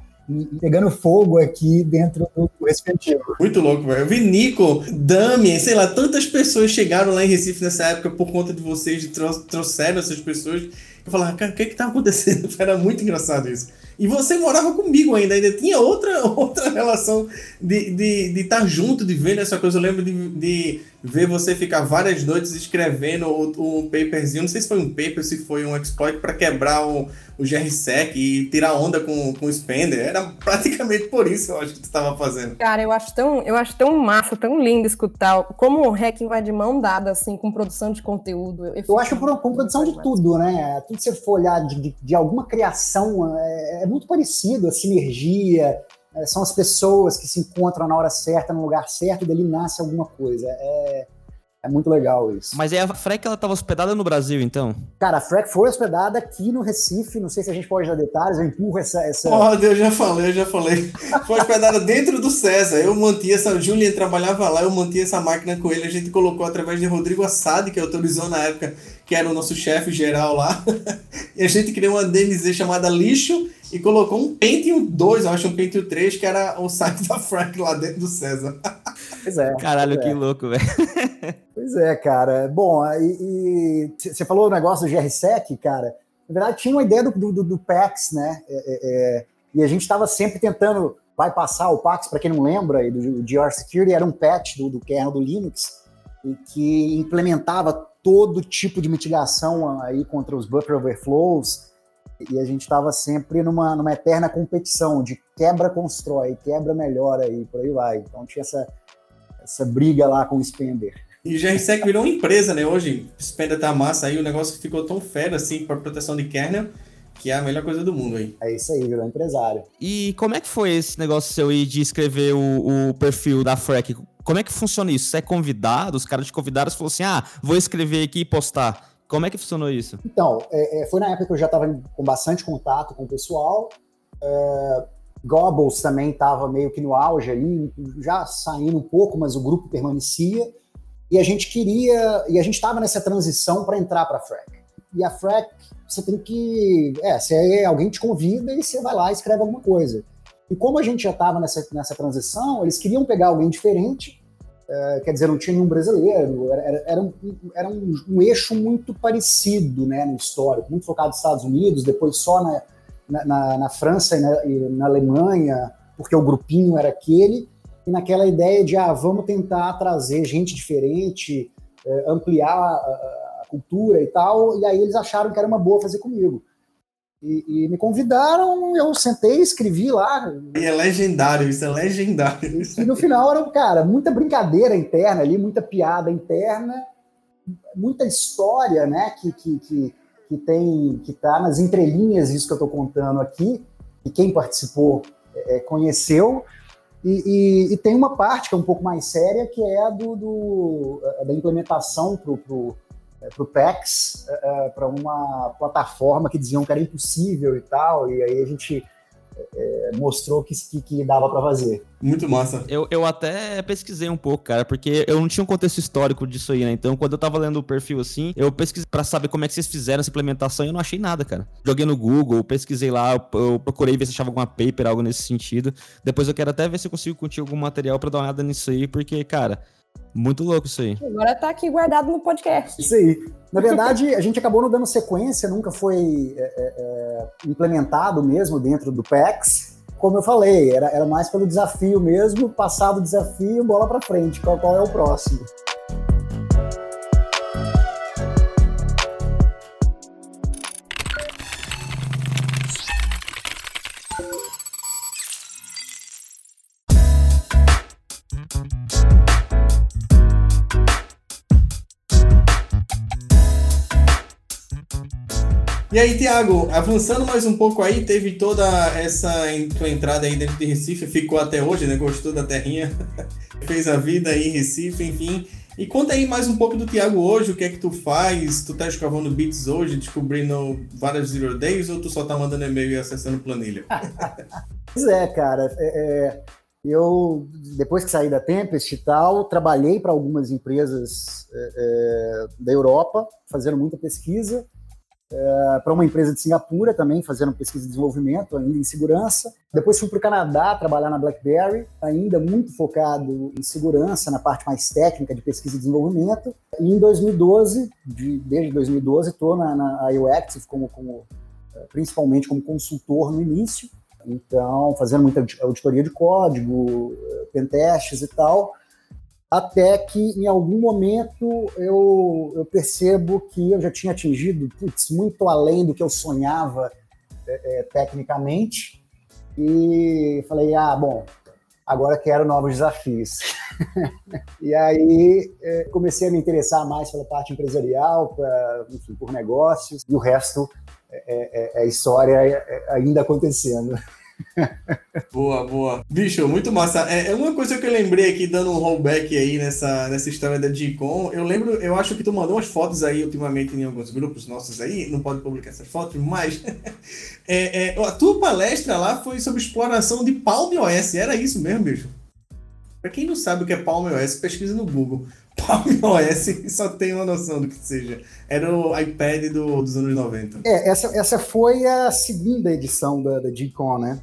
pegando fogo aqui dentro do respectivo. Muito louco, velho. Eu vi Nico, Dami, sei lá, tantas pessoas chegaram lá em Recife nessa época por conta de vocês, trouxeram essas pessoas eu falava, cara, o que é que tá acontecendo? [LAUGHS] Era muito engraçado isso. E você morava comigo ainda, ainda tinha outra, [LAUGHS] outra relação de estar de, de tá junto, de ver essa coisa. Eu lembro de, de ver você ficar várias noites escrevendo um paperzinho, não sei se foi um paper, se foi um exploit para quebrar o, o GRSEC e tirar onda com, com o Spender. Era praticamente por isso, eu acho que tu estava fazendo. Cara, eu acho tão, eu acho tão massa, tão lindo escutar como o hacking vai de mão dada, assim, com produção de conteúdo. Eu, eu acho por, com produção de tudo, né? Que você for olhar de, de, de alguma criação é, é muito parecido, a sinergia, é, são as pessoas que se encontram na hora certa, no lugar certo, e dali nasce alguma coisa. É, é muito legal isso. Mas aí a Freck ela tava hospedada no Brasil, então? Cara, a Freck foi hospedada aqui no Recife, não sei se a gente pode dar detalhes, eu empurro essa... essa... Porra, eu já falei, eu já falei. [LAUGHS] Foi hospedada dentro do César. Eu mantinha essa. Julian trabalhava lá, eu mantinha essa máquina com ele. A gente colocou através de Rodrigo Assad, que autorizou na época, que era o nosso chefe geral lá. [LAUGHS] E a gente criou uma DMZ chamada Lixo e colocou um Pentium 2, eu acho um Pentium 3, que era o site [LAUGHS] da Frank lá dentro do César. Pois é. Caralho, pois é. que louco, velho. [LAUGHS] Pois é, cara. Bom, e você falou o negócio do GRSEC, cara. Na verdade, tinha uma ideia do, do, do PAX, né? É, é, é, e a gente estava sempre tentando bypassar o PAX, para quem não lembra, e do, o GR Security era um patch do, do kernel do Linux e que implementava todo tipo de mitigação aí contra os buffer overflows. E a gente estava sempre numa, numa eterna competição de quebra constrói, quebra melhora e por aí vai. Então tinha essa, essa briga lá com o Spender. E o GRSEC virou uma empresa, né? Hoje, o Spender tá massa aí, o negócio ficou tão fera assim para proteção de kernel, que é a melhor coisa do mundo aí. É isso aí, virou empresário. E como é que foi esse negócio seu aí de escrever o, o perfil da Freck? Como é que funciona isso? Você é convidado? Os caras te convidaram e falou assim: ah, vou escrever aqui e postar. Como é que funcionou isso? Então, é, é, foi na época que eu já estava com bastante contato com o pessoal. É, Gobbles também estava meio que no auge ali, já saindo um pouco, mas o grupo permanecia. E a gente queria, e a gente estava nessa transição para entrar para a Frac. E a Frac, você tem que, é, você, alguém te convida e você vai lá e escreve alguma coisa. E como a gente já estava nessa, nessa transição, eles queriam pegar alguém diferente, é, quer dizer, não tinha nenhum brasileiro, era, era, era, um, era um, um, eixo muito parecido né, no histórico, muito focado nos Estados Unidos, depois só na, na, na França e na, e na Alemanha, porque o grupinho era aquele, e naquela ideia de, ah, vamos tentar trazer gente diferente, é, ampliar a, a, cultura e tal, e aí eles acharam que era uma boa fazer comigo. E, e, me convidaram, eu sentei, escrevi lá. E é legendário, isso é legendário. E, e no final era, cara, muita brincadeira interna ali, muita piada interna, muita história, né, que, que, que, que tem, que tá nas entrelinhas isso que eu estou contando aqui, e quem participou é, conheceu, e, e, e, tem uma parte que é um pouco mais séria, que é a do, do da implementação para o para o PEX, para uma plataforma que diziam que era impossível e tal, e aí a gente uh, mostrou que, que, que dava para fazer. Muito massa. Eu, eu até pesquisei um pouco, cara, porque eu não tinha um contexto histórico disso aí, né? Então, quando eu tava lendo o perfil assim, eu pesquisei para saber como é que vocês fizeram essa implementação e eu não achei nada, cara. Joguei no Google, pesquisei lá, eu, procurei ver se achava alguma paper, algo nesse sentido. Depois eu quero até ver se eu consigo curtir algum material para dar uma olhada nisso aí, porque, cara, muito louco isso aí. Agora tá aqui guardado no podcast. Isso aí. Na verdade, a gente acabou não dando sequência, nunca foi é, é, implementado mesmo dentro do PEX. Como eu falei, era, era mais pelo desafio mesmo, passado o desafio, bola para frente. Qual, qual é o próximo? E aí, Tiago, avançando mais um pouco aí, teve toda essa tua entrada aí dentro de Recife, ficou até hoje, né? Gostou da terrinha, [LAUGHS] fez a vida aí em Recife, enfim. E conta aí mais um pouco do Tiago hoje, o que é que tu faz? Tu tá escavando beats hoje, descobrindo várias zero days, ou tu só tá mandando e-mail e acessando planilha? [LAUGHS] pois é, cara. É, é, eu, depois que saí da Tempest e tal, trabalhei para algumas empresas é, é, da Europa, fazendo muita pesquisa é, para uma empresa de Singapura também, fazendo pesquisa e desenvolvimento, ainda em segurança. Depois fui para o Canadá trabalhar na BlackBerry, ainda muito focado em segurança, na parte mais técnica de pesquisa e desenvolvimento. E em 2012, de, desde 2012, estou na, na IOActive como, como, é, principalmente como consultor no início. Então, fazendo muita auditoria de código, é, pentestes e tal até que em algum momento eu, eu percebo que eu já tinha atingido putz, muito além do que eu sonhava é, é, tecnicamente e falei, ah, bom, agora quero novos desafios. [LAUGHS] e aí é, comecei a me interessar mais pela parte empresarial, pra, enfim, por negócios, e o resto é, é, é história ainda acontecendo. [LAUGHS] Boa, boa. Bicho, muito massa. É, é uma coisa que eu lembrei aqui, dando um rollback aí nessa, nessa história da G-Con. Eu lembro, eu acho que tu mandou umas fotos aí ultimamente em alguns grupos nossos aí. Não pode publicar essas fotos, mas. [LAUGHS] é, é, a tua palestra lá foi sobre exploração de Palm OS. Era isso mesmo, bicho? Pra quem não sabe o que é Palm OS, pesquisa no Google. Palm OS só tem uma noção do que seja. Era o iPad do, dos anos 90. É, essa, essa foi a segunda edição da, da G-Con, né?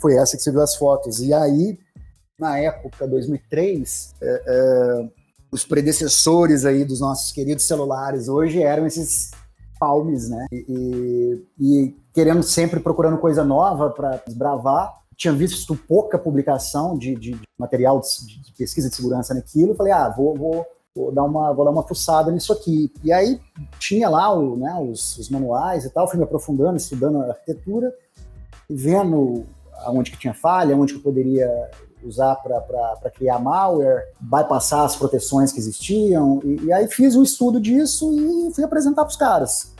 Foi essa que você viu as fotos. E aí, na época, 2003, é, é, os predecessores aí dos nossos queridos celulares hoje eram esses palmes, né? E, e, e querendo sempre procurando coisa nova para desbravar. Tinha visto pouca publicação de, de, de material de, de, pesquisa de segurança naquilo. Falei, ah, vou, vou, vou, dar uma, vou dar uma fuçada nisso aqui. E aí tinha lá o, né, os, os manuais e tal, fui me aprofundando, estudando a arquitetura, vendo aonde que tinha falha, onde que eu poderia usar para criar malware, bypassar as proteções que existiam. E, e aí fiz um estudo disso e fui apresentar para os caras.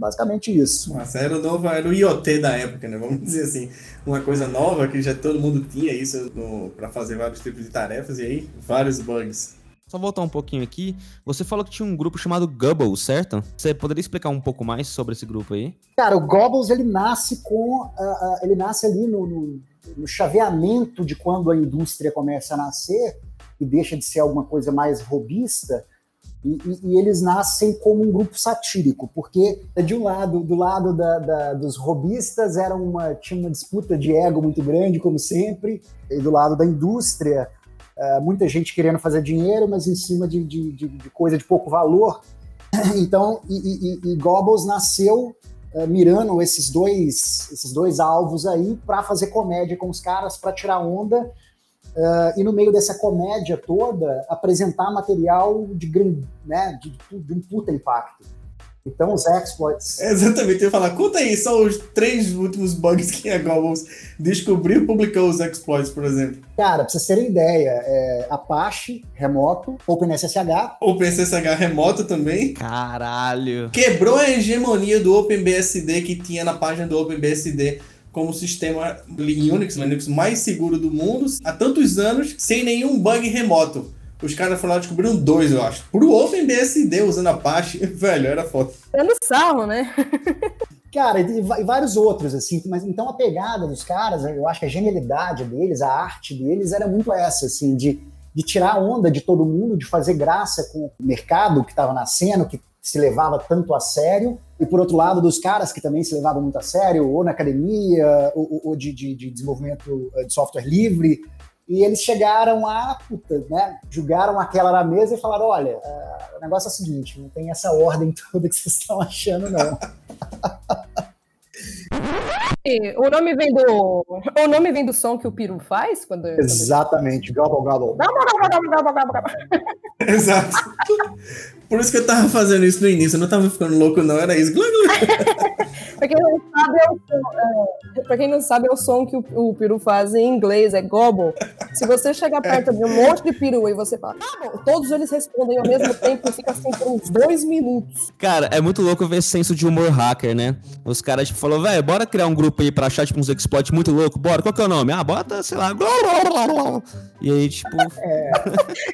Basicamente isso. Nossa, era o, novo, era o IoT da época, né? Vamos dizer assim, uma coisa nova que já todo mundo tinha isso para fazer vários tipos de tarefas e aí vários bugs. Só voltar um pouquinho aqui, você falou que tinha um grupo chamado Gubble, certo? Você poderia explicar um pouco mais sobre esse grupo aí? Cara, o Gobbles ele nasce com, uh, uh, ele nasce ali no, no, no chaveamento de quando a indústria começa a nascer e deixa de ser alguma coisa mais robista, e, e, e, eles nascem como um grupo satírico, porque de um lado, do lado da, da, dos robistas era uma, tinha uma disputa de ego muito grande, como sempre, e do lado da indústria Uh, muita gente querendo fazer dinheiro, mas em cima de, de, de, de coisa de pouco valor. [CLEARS THROAT] Então, e, e, e Gobbles nasceu uh, mirando esses dois, esses dois alvos aí para fazer comédia com os caras, para tirar onda. Uh, e no meio dessa comédia toda, apresentar material de, grande, né, de, de um puta impacto. Então, os exploits. exatamente, eu ia falar, conta aí, são os três últimos bugs que a Gobbles descobriu e publicou os exploits, por exemplo. Cara, pra vocês terem ideia, é Apache remoto, OpenSSH. OpenSSH remoto também. Caralho. Quebrou a hegemonia do OpenBSD que tinha na página do OpenBSD como o sistema Unix, Linux mais seguro do mundo há tantos anos, sem nenhum bug remoto. Os caras falaram descobriram dois, eu acho. Pro OpenBSD usando Apache, [LAUGHS] velho, era foto. Dando sarro, né? [LAUGHS] Cara, e, e vários outros, assim, mas então a pegada dos caras, eu acho que a genialidade deles, a arte deles era muito essa, assim, de, de tirar a onda de todo mundo, de fazer graça com o mercado que estava nascendo, que se levava tanto a sério, e por outro lado, dos caras que também se levavam muito a sério, ou na academia, ou, ou de, de, de desenvolvimento de software livre, e eles chegaram a, puta, né, julgaram aquela na mesa e falaram, olha, uh, o negócio é o seguinte, não tem essa ordem [LAUGHS] toda que vocês estão achando, não. O nome vem do. O nome vem do som que o peru faz quando. Exatamente, gobble gobble. [LAUGHS] Exato. Por isso que eu tava fazendo isso no início, eu não tava ficando louco, não, era isso. [LAUGHS] pra, quem não sabe, é o som, é, pra quem não sabe, é o som que o, o peru faz em inglês, é gobble. Se você chegar perto de um monte de peru e você fala, ah, todos eles respondem ao mesmo tempo e fica assim por uns dois minutos. Cara, é muito louco ver esse senso de humor hacker, né? Os caras, tipo, falaram, velho, bora criar um grupo aí pra achar, tipo, uns exploits muito louco, bora, qual que é o nome? Ah, bota, sei lá, e aí, tipo... É,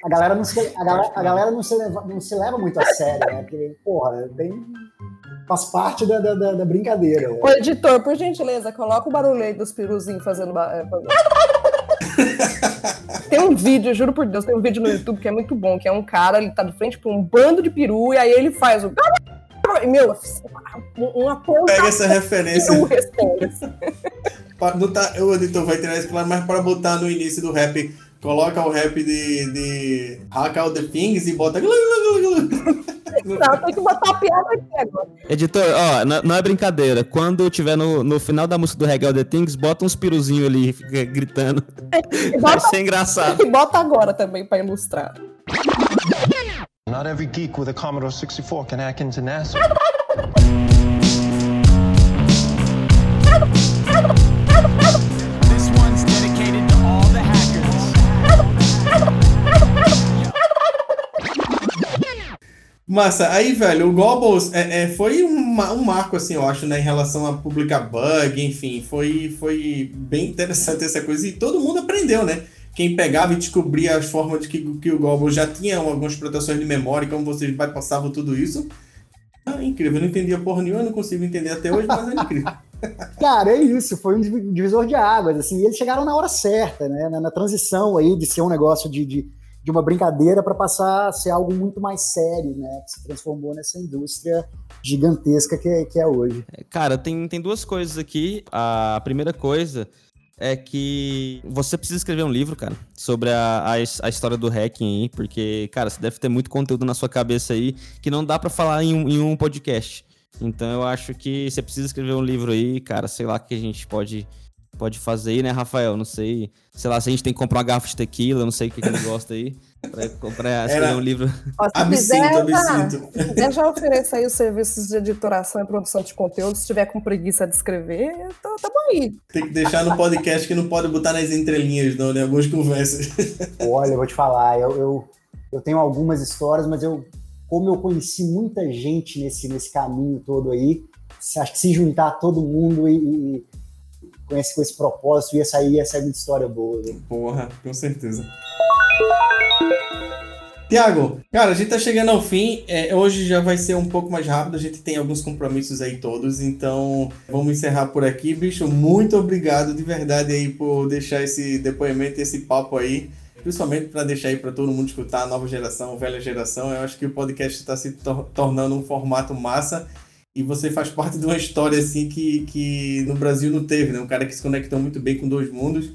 a galera não se, a galera, a galera não se, leva, não se leva muito a sério, né? Porque, porra, é bem faz parte da, da, da, brincadeira. Ô, editor, por gentileza, coloca o barulho aí dos peruzinhos fazendo. [LAUGHS] tem um vídeo, juro por Deus, tem um vídeo no YouTube que é muito bom, que é um cara, ele tá de frente pra um bando de peru e aí ele faz o. Meu, uma ponta. Pega essa referência. Não tá, o editor vai tirar isso mas para botar no início do rap, coloca o rap de, de Hack All the Things e bota. Não, tem que botar a piada aqui agora. Editor, ó, não, não é brincadeira. Quando tiver no, no final da música do Regal The Things, bota uns piruzinhos ali [LAUGHS] fica gritando. Vai ser engraçado. e bota agora também pra ilustrar. Not every geek with a Commodore 64 can hack into NASA. Massa, aí, velho, o Gobbles é, é, foi um, um marco, assim, eu acho, né, em relação a publicar bug, enfim, foi, foi bem interessante essa coisa e todo mundo aprendeu, né? Quem pegava e descobria as formas de que, que o Gobbles já tinha algumas proteções de memória, como vocês bypassavam tudo isso. Ah, incrível, eu não entendia porra nenhuma, não consigo entender até hoje, mas é incrível. [LAUGHS] Cara, é isso, foi um divisor de águas, assim, e eles chegaram na hora certa, né, na, na transição aí de ser um negócio de, de, de uma brincadeira para passar a ser algo muito mais sério, né, que se transformou nessa indústria gigantesca que é, que é hoje. Cara, tem, tem duas coisas aqui. A primeira coisa é que você precisa escrever um livro, cara, sobre a, a, a, história do hacking aí, porque, cara, você deve ter muito conteúdo na sua cabeça aí que não dá para falar em um, em um podcast. Então eu acho que você precisa escrever um livro aí, cara, sei lá que a gente pode pode fazer aí, né, Rafael? Não sei, sei lá, se a gente tem que comprar uma garrafa de tequila, não sei o que, que ele gosta aí, [LAUGHS] pra comprar, Era... um livro. Ó, se [LAUGHS] absinto, quiser, se quiser, já oferecer aí os serviços de editoração e produção de conteúdo, se tiver com preguiça de escrever, tá, tá bom aí. Tem que deixar no podcast que não pode botar nas entrelinhas, não, né, algumas conversas. [LAUGHS] Olha, eu vou te falar, eu, eu, eu tenho algumas histórias, mas eu como eu conheci muita gente nesse, nesse caminho todo aí, acho que se juntar todo mundo e, e com, esse, com esse propósito ia sair, ia sair muita história boa. Viu? Porra, com certeza. Tiago, cara, a gente tá chegando ao fim. É, hoje já vai ser um pouco mais rápido, a gente tem alguns compromissos aí todos, então vamos encerrar por aqui, bicho. Muito obrigado de verdade aí por deixar esse depoimento, esse papo aí principalmente para deixar aí para todo mundo escutar, nova geração, velha geração. Eu acho que o podcast está se tor tornando um formato massa e você faz parte de uma história assim que, que no Brasil não teve, né? Um cara que se conectou muito bem com dois mundos.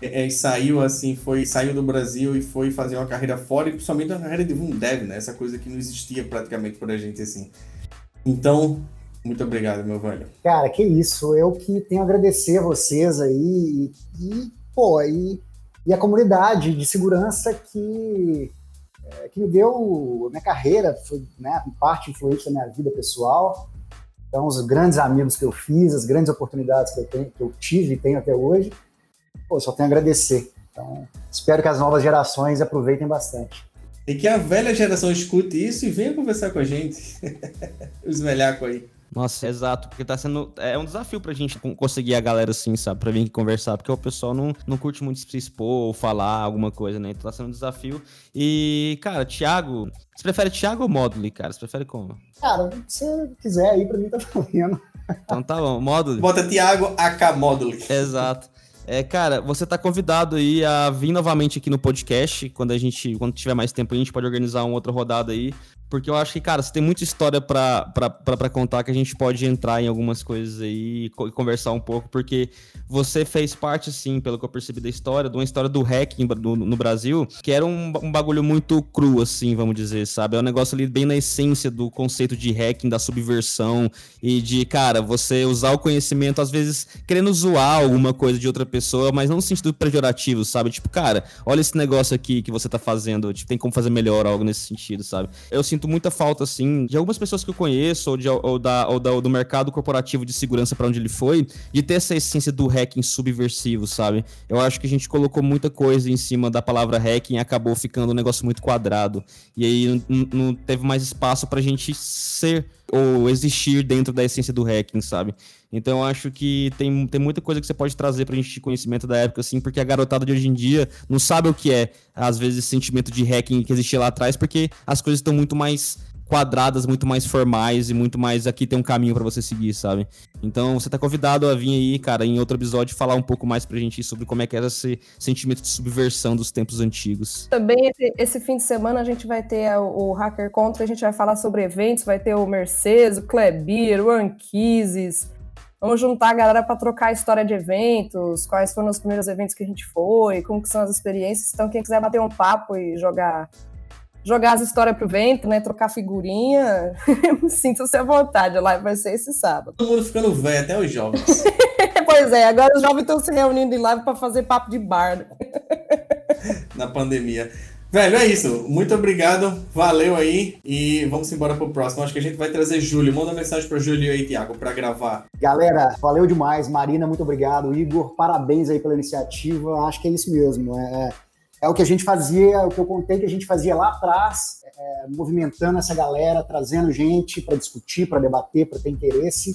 É, é, saiu assim, foi saiu do Brasil e foi fazer uma carreira fora, e principalmente uma carreira de Dev, né? Essa coisa que não existia praticamente pra gente assim. Então, muito obrigado, meu velho. Cara, que isso. Eu que tenho a agradecer a vocês aí e, e pô, e e a comunidade de segurança que, é, que me deu minha carreira, foi né, parte influente da minha vida pessoal. Então, os grandes amigos que eu fiz, as grandes oportunidades que eu, tenho, que eu tive e tenho até hoje, pô, só tenho a agradecer. Então, espero que as novas gerações aproveitem bastante. E que a velha geração escute isso e venha conversar com a gente. [LAUGHS] Os velhacos aí. Nossa, exato, porque tá sendo. É um desafio pra gente conseguir a galera assim, sabe? Pra vir aqui conversar, porque o pessoal não, não curte muito se expor ou falar alguma coisa, né? Então tá sendo um desafio. E, cara, Thiago. Você prefere Thiago ou Módulo, cara? Você prefere como? Cara, se você quiser aí, pra mim tá valendo. Então tá bom, Módulo. Bota Thiago AK Módulo. Exato. É, cara, você tá convidado aí a vir novamente aqui no podcast. Quando a gente, quando tiver mais tempo, a gente pode organizar uma outra rodada aí porque eu acho que, cara, você tem muita história pra, contar que a gente pode entrar em algumas coisas aí e conversar um pouco, porque você fez parte, assim, pelo que eu percebi da história, de uma história do hacking no, no Brasil, que era um, um, bagulho muito cru, assim, vamos dizer, sabe? É um negócio ali bem na essência do conceito de hacking, da subversão e de, cara, você usar o conhecimento, às vezes, querendo zoar alguma coisa de outra pessoa, mas não no sentido pejorativo, sabe? Tipo, cara, olha esse negócio aqui que você tá fazendo, tipo, tem como fazer melhor, algo nesse sentido, sabe? Eu sinto sinto muita falta, assim, de algumas pessoas que eu conheço, ou, de, ou, da, ou, da, ou do mercado corporativo de segurança para onde ele foi, de ter essa essência do hacking subversivo, sabe? Eu acho que a gente colocou muita coisa em cima da palavra hacking e acabou ficando um negócio muito quadrado. E aí não teve mais espaço pra gente ser ou existir dentro da essência do hacking, sabe? Então eu acho que tem, tem muita coisa que você pode trazer pra gente de conhecimento da época, assim, porque a garotada de hoje em dia não sabe o que é, às vezes, esse sentimento de hacking que existia lá atrás, porque as coisas estão muito mais quadradas, muito mais formais e muito mais aqui tem um caminho para você seguir, sabe? Então você tá convidado a vir aí, cara, em outro episódio falar um pouco mais pra gente sobre como é que era esse sentimento de subversão dos tempos antigos. Também esse, esse fim de semana a gente vai ter o, Hacker Contra, a gente vai falar sobre eventos, vai ter o Mercedes, o Klebir, o Anquises, Vamos juntar a galera para trocar a história de eventos, quais foram os primeiros eventos que a gente foi, como que são as experiências. Então, quem quiser bater um papo e jogar jogar as histórias pro vento, né? Trocar figurinha, [LAUGHS] sinta-se à vontade. A live vai ser esse sábado. Todo mundo ficando velho, até os jovens. [LAUGHS] pois é, agora os jovens estão se reunindo em live para fazer papo de bar. [LAUGHS] Na pandemia. Velho, é isso. Muito obrigado. Valeu aí. E vamos embora pro próximo. Acho que a gente vai trazer Júlio. Manda mensagem para Júlio aí, Tiago, para gravar. Galera, valeu demais. Marina, muito obrigado. Igor, parabéns aí pela iniciativa. Acho que é isso mesmo. É, é o que a gente fazia, o que eu contei que a gente fazia lá atrás, é, movimentando essa galera, trazendo gente para discutir, para debater, para ter interesse.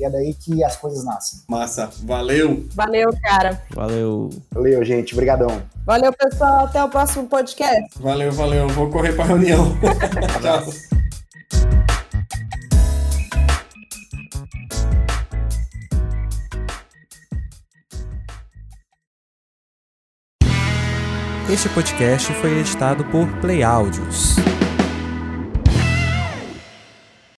E é daí que as coisas nascem. Massa, valeu! Valeu, cara. Valeu. Valeu, gente. Obrigadão. Valeu, pessoal. Até o próximo podcast. Valeu, valeu. Vou correr para reunião. [LAUGHS] Tchau. Este podcast foi editado por Play Áudios.